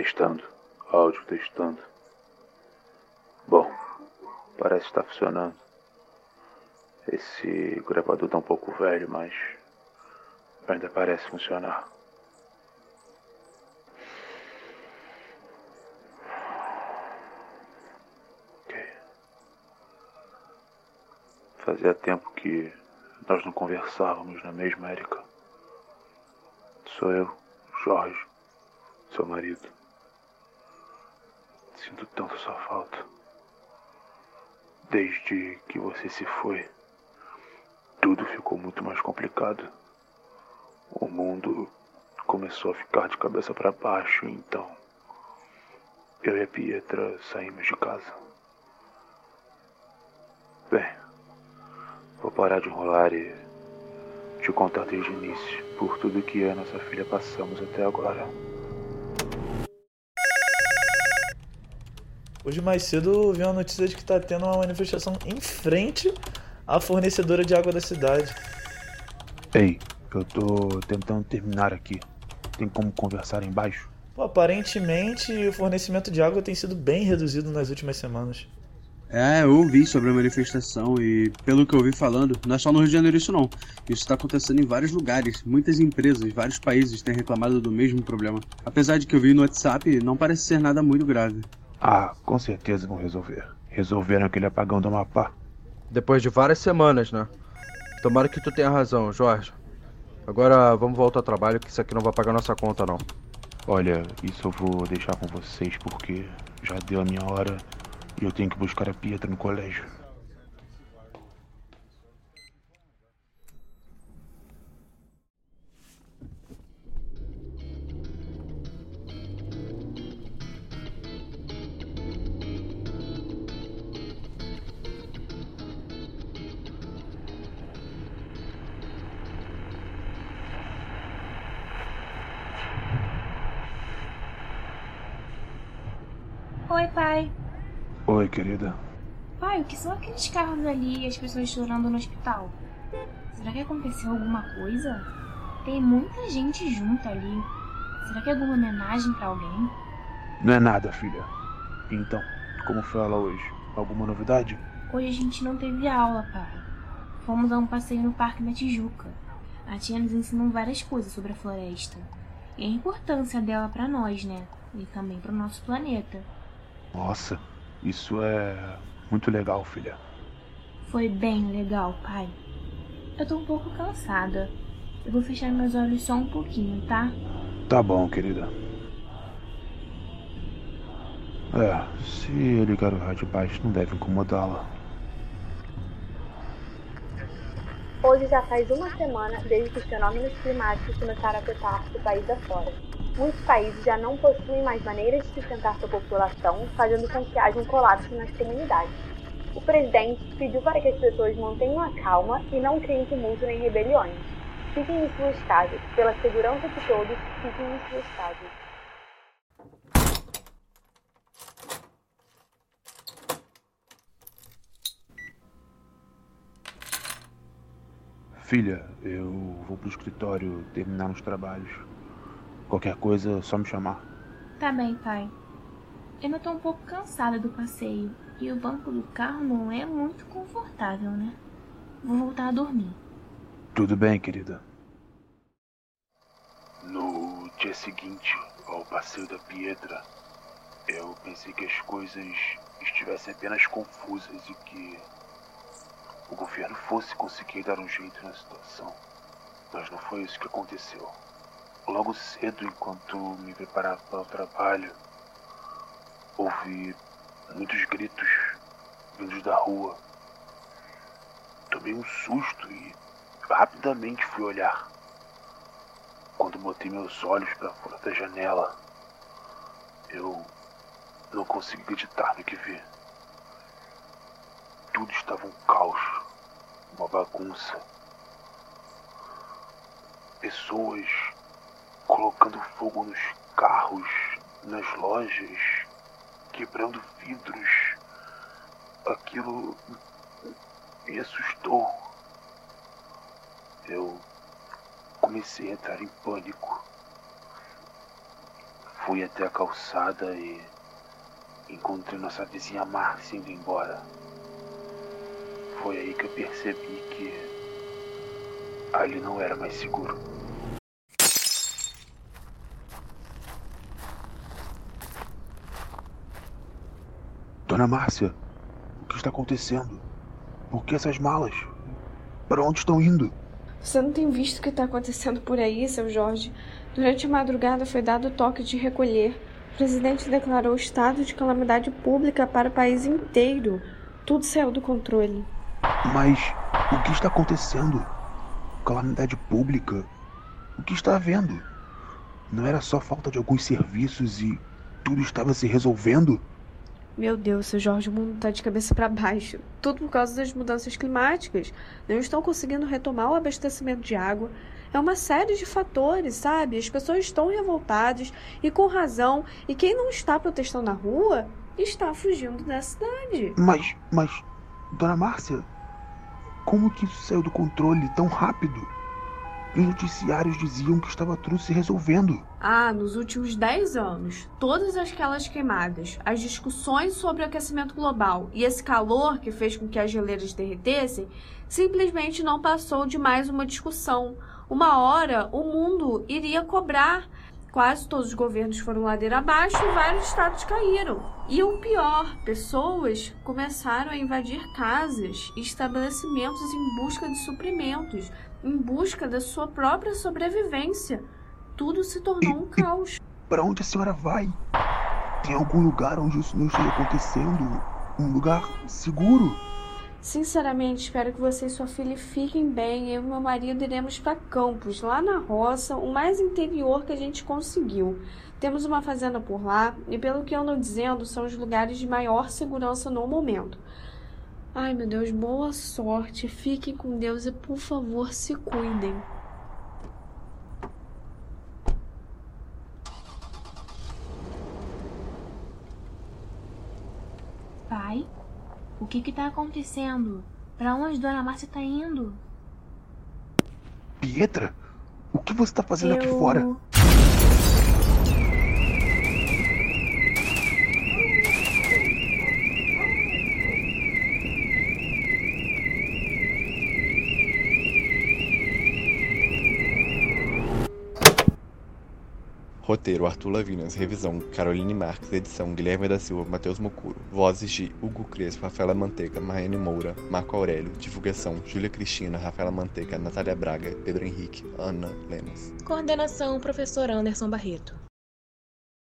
Testando. Áudio testando. Bom, parece estar funcionando. Esse gravador tá um pouco velho, mas ainda parece funcionar. Ok. Fazia tempo que nós não conversávamos, na mesma, Erika? Sou eu, Jorge, seu marido. Sinto tanto sua falta. Desde que você se foi, tudo ficou muito mais complicado. O mundo começou a ficar de cabeça para baixo, então eu e a Pietra saímos de casa. Bem, vou parar de enrolar e te contar desde o início por tudo que eu e nossa filha passamos até agora. Hoje mais cedo vi uma notícia de que tá tendo uma manifestação em frente à fornecedora de água da cidade. Ei, eu tô tentando terminar aqui. Tem como conversar embaixo? Pô, aparentemente o fornecimento de água tem sido bem reduzido nas últimas semanas. É, eu ouvi sobre a manifestação e, pelo que eu ouvi falando, não é só no Rio de Janeiro isso não. Isso está acontecendo em vários lugares. Muitas empresas, vários países têm reclamado do mesmo problema. Apesar de que eu vi no WhatsApp, não parece ser nada muito grave. Ah, com certeza vão resolver. Resolveram aquele apagão do Amapá. Depois de várias semanas, né? Tomara que tu tenha razão, Jorge. Agora vamos voltar ao trabalho, que isso aqui não vai pagar nossa conta, não. Olha, isso eu vou deixar com vocês porque já deu a minha hora e eu tenho que buscar a Pietra no colégio. Oi, pai. Oi, querida. Pai, o que são aqueles carros ali e as pessoas chorando no hospital? Será que aconteceu alguma coisa? Tem muita gente junto ali. Será que é alguma homenagem pra alguém? Não é nada, filha. Então, como foi ela hoje? Alguma novidade? Hoje a gente não teve aula, pai. Fomos dar um passeio no Parque da Tijuca. A tia nos ensinou várias coisas sobre a floresta. E a importância dela pra nós, né? E também pro nosso planeta. Nossa, isso é muito legal, filha. Foi bem legal, pai. Eu tô um pouco cansada. Eu vou fechar meus olhos só um pouquinho, tá? Tá bom, querida. É, se ligar o rádio baixo não deve incomodá-la. Hoje já faz uma semana desde que os fenômenos climáticos começaram a afetar o país afora. Muitos países já não possuem mais maneiras de sustentar sua população, fazendo com que haja um colapso nas comunidades. O presidente pediu para que as pessoas mantenham a calma e não criem tumulto nem rebeliões. Fiquem em suas casas. Pela segurança de todos, fiquem em suas casas. Filha, eu vou pro escritório terminar uns trabalhos. Qualquer coisa, é só me chamar. Tá bem, pai. Eu ainda tô um pouco cansada do passeio e o banco do carro não é muito confortável, né? Vou voltar a dormir. Tudo bem, querida. No dia seguinte ao passeio da Pietra, eu pensei que as coisas estivessem apenas confusas e que o governo fosse conseguir dar um jeito na situação. Mas não foi isso que aconteceu. Logo cedo, enquanto me preparava para o trabalho, ouvi muitos gritos vindos da rua. Tomei um susto e rapidamente fui olhar. Quando botei meus olhos para fora da janela, eu não consegui acreditar no que vi. Tudo estava um caos, uma bagunça. Pessoas colocando fogo nos carros, nas lojas, quebrando vidros. Aquilo me assustou. Eu comecei a entrar em pânico. Fui até a calçada e encontrei nossa vizinha Márcia indo embora. Foi aí que eu percebi que ali não era mais seguro. Dona Márcia, o que está acontecendo? Por que essas malas? Para onde estão indo? Você não tem visto o que está acontecendo por aí, seu Jorge? Durante a madrugada foi dado o toque de recolher. O presidente declarou estado de calamidade pública para o país inteiro. Tudo saiu do controle. Mas o que está acontecendo? Calamidade pública? O que está havendo? Não era só falta de alguns serviços e tudo estava se resolvendo? Meu Deus, seu Jorge, o mundo está de cabeça para baixo. Tudo por causa das mudanças climáticas. Não estão conseguindo retomar o abastecimento de água. É uma série de fatores, sabe? As pessoas estão revoltadas e com razão. E quem não está protestando na rua está fugindo da cidade. Mas, mas, Dona Márcia, como que isso saiu do controle tão rápido? Os noticiários diziam que estava tudo se resolvendo. Ah, nos últimos 10 anos, todas aquelas queimadas, as discussões sobre o aquecimento global e esse calor que fez com que as geleiras derretessem, simplesmente não passou de mais uma discussão. Uma hora o mundo iria cobrar. Quase todos os governos foram ladeira abaixo e vários estados caíram. E o pior, pessoas começaram a invadir casas e estabelecimentos em busca de suprimentos, em busca da sua própria sobrevivência. Tudo se tornou um caos. Para onde a senhora vai? Tem algum lugar onde isso não esteja acontecendo? Um lugar seguro? Sinceramente, espero que você e sua filha fiquem bem. Eu e meu marido iremos para Campos, lá na roça, o mais interior que a gente conseguiu. Temos uma fazenda por lá e, pelo que ando dizendo, são os lugares de maior segurança no momento. Ai, meu Deus, boa sorte. Fiquem com Deus e, por favor, se cuidem. Pai, o que que tá acontecendo? Pra onde Dona Márcia tá indo? Pietra, o que você está fazendo aqui fora? Roteiro Arthur Lavinas, revisão Caroline Marques, edição Guilherme da Silva, Matheus Mocuro, vozes de Hugo Crespo, Rafaela Manteiga, Maiane Moura, Marco Aurélio, divulgação Júlia Cristina, Rafaela Manteiga, Natália Braga, Pedro Henrique, Ana Lemos. Coordenação Professor Anderson Barreto.